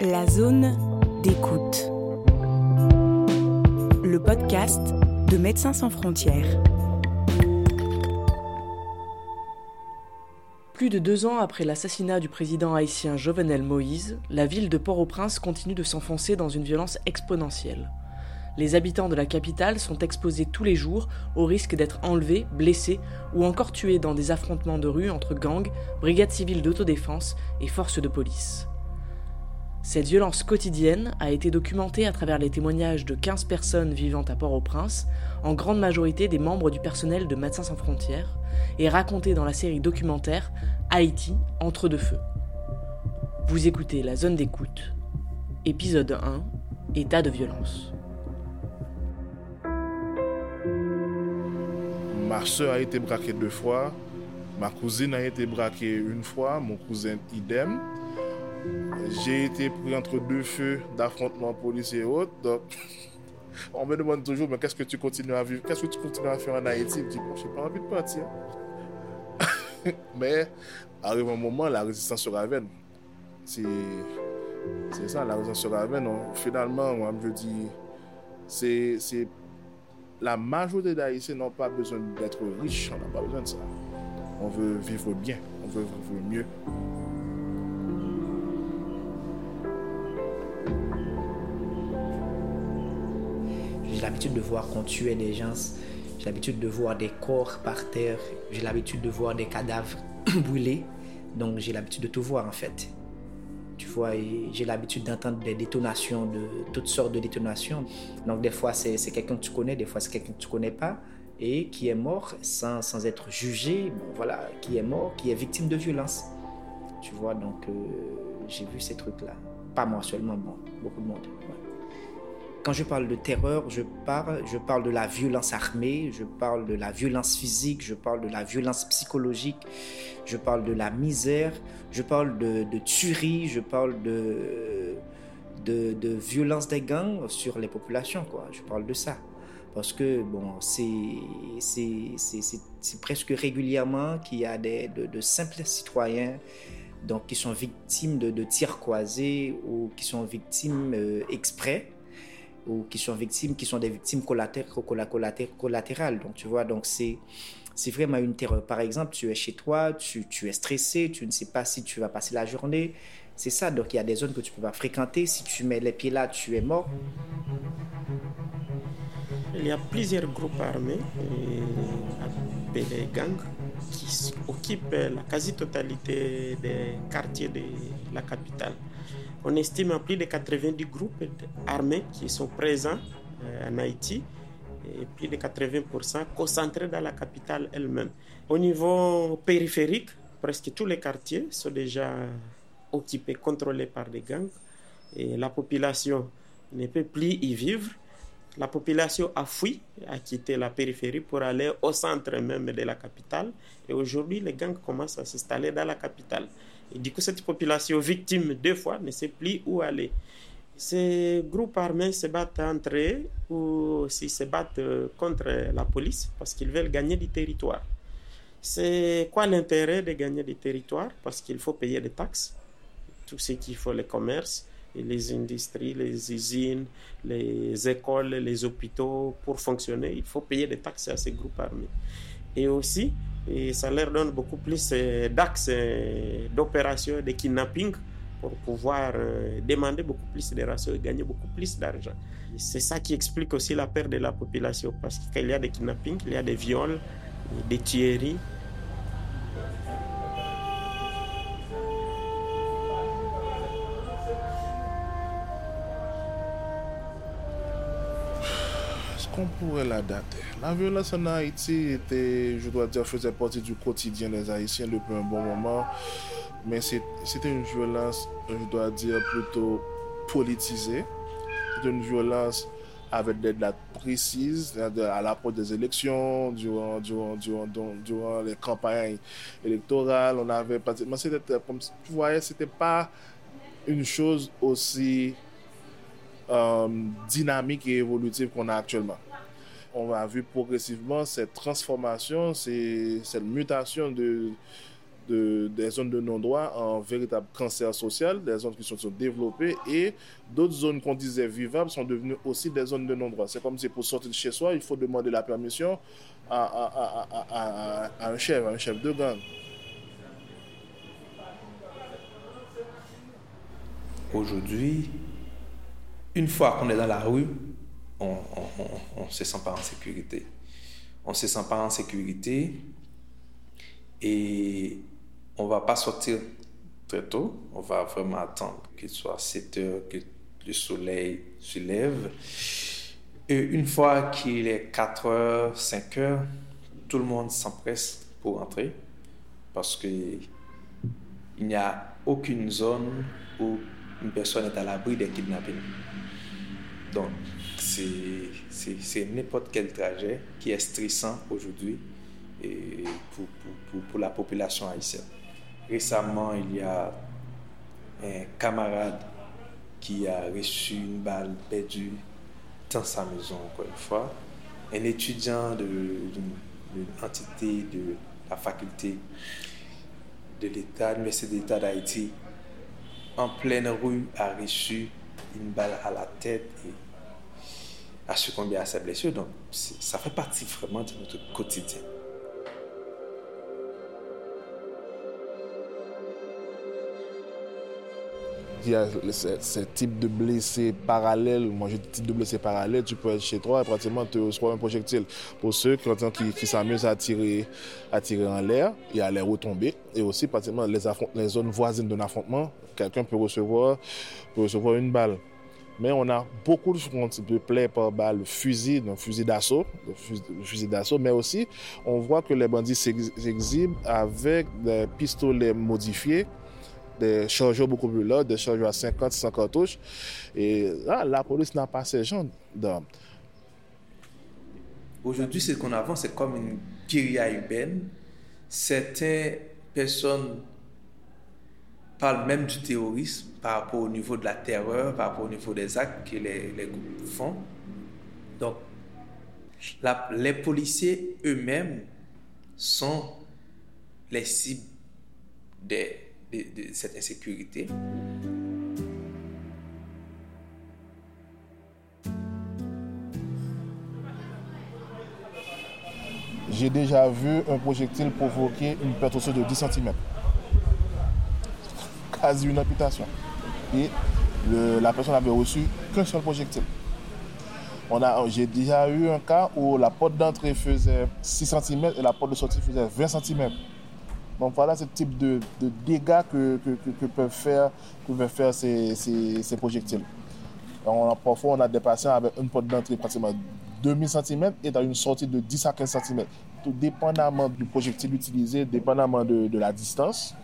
La zone d'écoute. Le podcast de Médecins sans frontières. Plus de deux ans après l'assassinat du président haïtien Jovenel Moïse, la ville de Port-au-Prince continue de s'enfoncer dans une violence exponentielle. Les habitants de la capitale sont exposés tous les jours au risque d'être enlevés, blessés ou encore tués dans des affrontements de rue entre gangs, brigades civiles d'autodéfense et forces de police. Cette violence quotidienne a été documentée à travers les témoignages de 15 personnes vivant à Port-au-Prince, en grande majorité des membres du personnel de Médecins sans frontières, et racontée dans la série documentaire Haïti entre deux feux. Vous écoutez La zone d'écoute, épisode 1, État de violence. Ma soeur a été braquée deux fois. Ma cousine a été braquée une fois. Mon cousin idem. J'ai été pris entre deux feux d'affrontement policier et autres. Donc, on me demande toujours, mais qu'est-ce que tu continues à vivre? Qu'est-ce que tu continues à faire en Haïti? Je dis, bon, j'ai pas envie de partir. mais, arrive un moment, la résistance se ravenne. C'est, ça, la résistance se ravenne. finalement, moi, je dis, c'est la majorité d'Haïtiens n'ont pas besoin d'être riches, on n'a pas besoin de ça. On veut vivre bien, on veut vivre mieux. J'ai l'habitude de voir qu'on tuait des gens, j'ai l'habitude de voir des corps par terre, j'ai l'habitude de voir des cadavres brûlés, donc j'ai l'habitude de tout voir en fait. Tu vois, j'ai l'habitude d'entendre des détonations, de toutes sortes de détonations. Donc, des fois, c'est quelqu'un que tu connais, des fois, c'est quelqu'un que tu connais pas, et qui est mort sans, sans être jugé, voilà, qui est mort, qui est victime de violence. Tu vois, donc, euh, j'ai vu ces trucs-là. Pas moi seulement, beaucoup de monde. Quand je parle de terreur, je parle, de la violence armée, je parle de la violence physique, je parle de la violence psychologique, je parle de la misère, je parle de, de tuerie, je parle de, violence des gangs sur les populations. Quoi. Je parle de ça. Parce que bon, c'est presque régulièrement qu'il y a des, de, de, simples citoyens donc, qui sont victimes de, de tirs croisés ou qui sont victimes euh, exprès ou qui sont victimes, qui sont des victimes collatérales. Donc, tu vois, donc c'est, c'est vraiment une terreur. Par exemple, tu es chez toi, tu, tu, es stressé, tu ne sais pas si tu vas passer la journée. C'est ça, donc il y a des zones que tu peux pas fréquenter. Si tu mets les pieds là, tu es mort. Il y a plusieurs groupes armés appelés gangs qui occupent la quasi-totalité des quartiers de la capitale. On estime à plus de 90 groupes armés qui sont présents euh, en Haïti et plus de 80% concentrés dans la capitale elle-même. Au niveau périphérique, presque tous les quartiers sont déjà occupés, contrôlés par des gangs et la population ne peut plus y vivre. La population a fui, a quitté la périphérie pour aller au centre même de la capitale. Et aujourd'hui, les gangs commencent à s'installer dans la capitale. Du coup, cette population victime deux fois ne sait plus où aller. Ces groupes armés se battent entre eux ou s'ils se battent euh, contre la police parce qu'ils veulent gagner du territoire. C'est quoi l'intérêt de gagner du territoire? Parce qu'il faut payer des taxes, tout ce qu'il faut, les commerces, les industries, les usines, les écoles, les hôpitaux, pour fonctionner, il faut payer des taxes à ces groupes armés. Et aussi, et ça leur donne beaucoup plus euh, d'axes euh, d'opération de kidnapping pour pouvoir euh, demander beaucoup plus de ratios et gagner beaucoup plus d'argent. C'est ça qui explique aussi la perte de la population parce qu'il y a des kidnappings, il y a des viols, des tueries. Qu'on pourrait la dater La violence en Haïti était, je dois dire, faisait partie du quotidien des Haïtiens depuis un bon moment. Mais c'était une violence, je dois dire, plutôt politisée. C'était une violence avec des dates précises, à l'approche des élections, durant, les campagnes électorales. On avait pratiquement, tu voyais, c'était pas une chose aussi euh, dynamique et évolutive qu'on a actuellement. On a vu progressivement cette transformation, cette mutation de, des zones de non-droit en véritable cancer social, des zones qui sont, développées et d'autres zones qu'on disait vivables sont devenues aussi des zones de non-droit. C'est comme si pour sortir de chez soi, il faut demander la permission à, un chef, à un chef de gang. Aujourd'hui, une fois qu'on est dans la rue, on ne se sent pas en sécurité. On ne se sent pas en sécurité et on va pas sortir très tôt. On va vraiment attendre qu'il soit 7 heures, que le soleil se lève. Et une fois qu'il est 4 heures, 5 heures, tout le monde s'empresse pour entrer parce qu'il n'y a aucune zone où une personne est à l'abri des kidnappings. Donc, c'est n'importe quel trajet qui est stressant aujourd'hui pour, pour, la population haïtienne. Récemment, il y a un camarade qui a reçu une balle perdue dans sa maison, encore une fois. Un étudiant d'une entité de la faculté de l'État, l'Université d'État d'Haïti, en pleine rue, a reçu une balle à la tête et a succombé à sa blessure. Donc, ça fait partie vraiment de notre quotidien. Il y a ce, type de blessés parallèles. Moi, j'ai des types de blessés parallèles. Tu peux être chez toi et pratiquement te reçois un projectile. Pour ceux qui, qui s'amusent à tirer, à tirer en l'air et à les retomber. Et aussi, pratiquement, les, zones voisines d'un affrontement, quelqu'un peut recevoir, recevoir une balle. Mais on a beaucoup de, de plaies par balle, fusil, donc fusil d'assaut, d'assaut, mais aussi on voit que les bandits s'exhibent avec des pistolets modifiés des chargeurs beaucoup plus lourds, des chargeurs à 50, 100 cartouches. Et là, la police n'a pas ces gens. Aujourd'hui, ce qu'on avance, c'est comme une guérilla urbaine. Certaines personnes parlent même du terrorisme par rapport au niveau de la terreur, par rapport au niveau des actes que les groupes font. Donc, les policiers eux-mêmes sont les cibles des, de, cette insécurité. J'ai déjà vu un projectile provoquer une perte osseuse de 10 cm. Quasi une amputation. Et la personne n'avait reçu qu'un seul projectile. J'ai déjà eu un cas où la porte d'entrée faisait 6 cm et la porte de sortie faisait 20 cm. Donc voilà ce type de, dégâts que, peuvent faire, ces, projectiles. on a, parfois, on a des patients avec une porte d'entrée pratiquement 2000 cm et dans une sortie de 10 à 15 cm. Tout dépendamment du projectile utilisé, dépendamment de, la distance.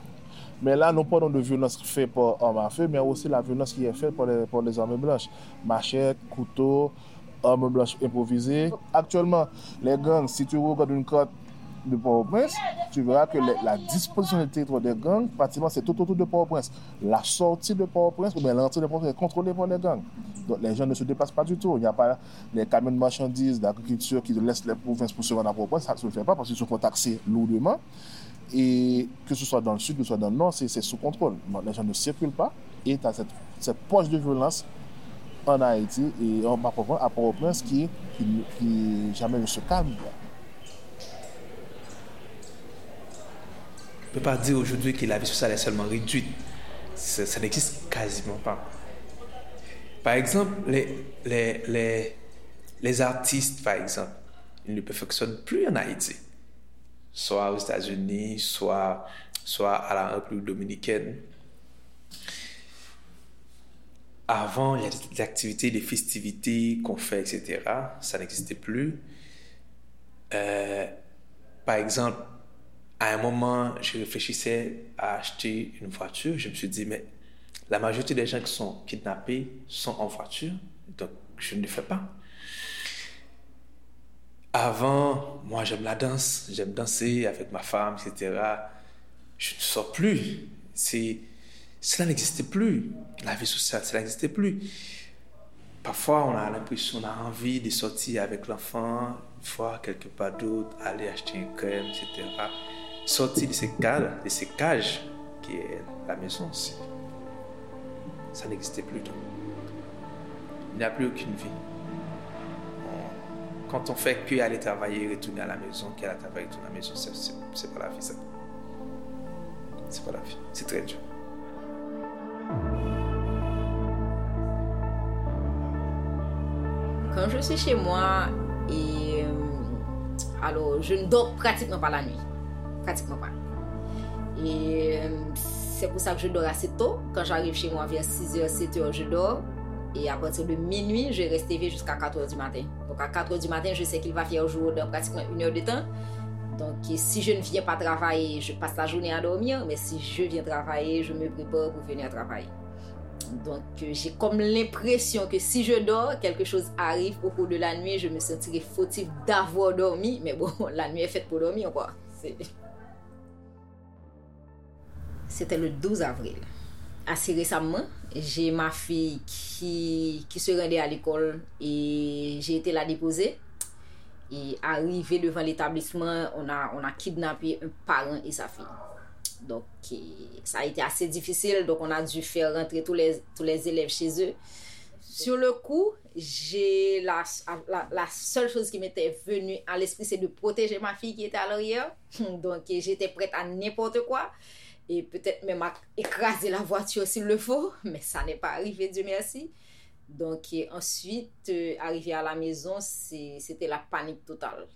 Mais là, nous parlons de violence faite par homme à feu, mais aussi la violence qui est faite par les, par les armes blanches. Machette, couteau, armes blanches improvisées. Actuellement, les gangs, si tu regardes une carte de Port-au-Prince, tu verras que la disposition du territoire des gangs, pratiquement, c'est tout autour de Port-au-Prince. La sortie de Port-au-Prince, ou bien l'entrée de Port-au-Prince est contrôlée par les gangs. Donc les gens ne se déplacent pas du tout. Il n'y a pas les camions de marchandises, d'agriculture qui laissent les provinces pour se rendre à Port-au-Prince. Ça ne se fait pas parce qu'ils sont taxés lourdement. Et que ce soit dans le sud, que ce soit dans le nord, c'est sous contrôle. les gens ne circulent pas. Et tu as cette, poche de violence en Haïti et en à Port-au-Prince qui jamais ne se calme. Ne peut pas dire aujourd'hui que la vie sociale est seulement réduite. Ça, n'existe quasiment pas. Par exemple, les, les, les, les, artistes, par exemple, ils ne perfectionnent plus en Haïti. Soit aux États-Unis, soit, soit à la République dominicaine. Avant, il y a des activités, des festivités qu'on fait, etc. Ça n'existait plus. Euh, par exemple, à un moment, je réfléchissais à acheter une voiture. Je me suis dit, mais la majorité des gens qui sont kidnappés sont en voiture, donc je ne le fais pas. Avant, moi j'aime la danse, j'aime danser avec ma femme, etc. Je ne sors plus. Cela n'existait plus. La vie sociale, cela n'existait plus. Parfois, on a l'impression, on a envie de sortir avec l'enfant, voir quelque part d'autre, aller acheter une crème, etc sortir de ce cadre, de ce cage qui est la maison. Ça n'existait plus. Il n'y a plus aucune vie. quand on fait que aller travailler, retourner à la maison, qu'elle a travaillé, retourner à la maison, c'est pas la vie ça. C'est pas la vie. C'est très dur. Quand je suis chez moi, et, euh, alors je ne dors pratiquement pas la nuit. Pratiquement pas. Et euh, c'est pour ça que je dors assez tôt. Quand j'arrive chez moi vers 6h, 7h, je dors. Et à partir de minuit, je reste éveillé jusqu'à 4h du matin. Donc à 4h du matin, je sais qu'il va faire jour dans pratiquement une heure de temps. Donc si je ne viens pas travailler, je passe la journée à dormir. Mais si je viens travailler, je me prépare pour venir travailler. Donc, euh, j'ai comme l'impression que si je dors, quelque chose arrive au cours de la nuit, je me sentirai fautif d'avoir dormi. Mais bon, la nuit est faite pour dormir, quoi. C'était le 12 avril. Assez récemment, j'ai ma fille qui, qui se rendait à l'école et j'ai été la déposer. Et arrivé devant l'établissement, on a, on a kidnappé un parent et sa fille. Donc, ça a été assez difficile. Donc, on a dû faire rentrer tous les, tous les élèves chez eux. Sur le coup, j'ai la, la, seule chose qui m'était venue à l'esprit, c'est de protéger ma fille qui était à l'arrière. Donc, j'étais prête à n'importe quoi. Et peut-être même écraser la voiture s'il le faut. Mais ça n'est pas arrivé, Dieu merci. Donc, ensuite, euh, arrivé à la maison, c'était la panique totale.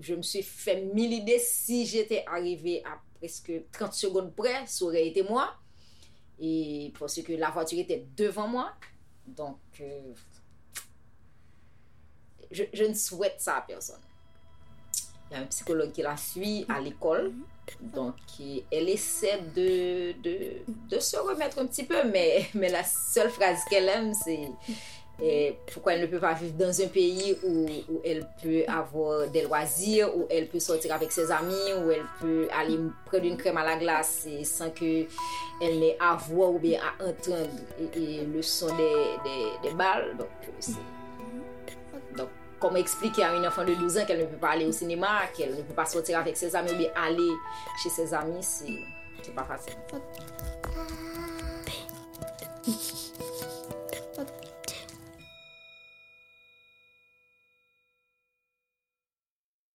Je me suis fait mille idées si j'étais arrivé à presque 30 secondes près, ça aurait été moi. Et parce que la voiture était devant moi. Donc, euh, je, ne souhaite ça à personne. Il y a un psychologue qui la suit à l'école. Donc, elle essaie de, de, se remettre un petit peu, mais, mais la seule phrase qu'elle aime, c'est pourquoi elle ne peut pas vivre dans un pays où, où, elle peut avoir des loisirs, où elle peut sortir avec ses amis, où elle peut aller prendre une crème à la glace sans que elle n'ait à voir ou bien à entendre le son des, des, balles. Donc, comment expliquer à une enfant de 12 ans qu'elle ne peut pas aller au cinéma, qu'elle ne peut pas sortir avec ses amis ou bien aller chez ses amis, c'est pas facile.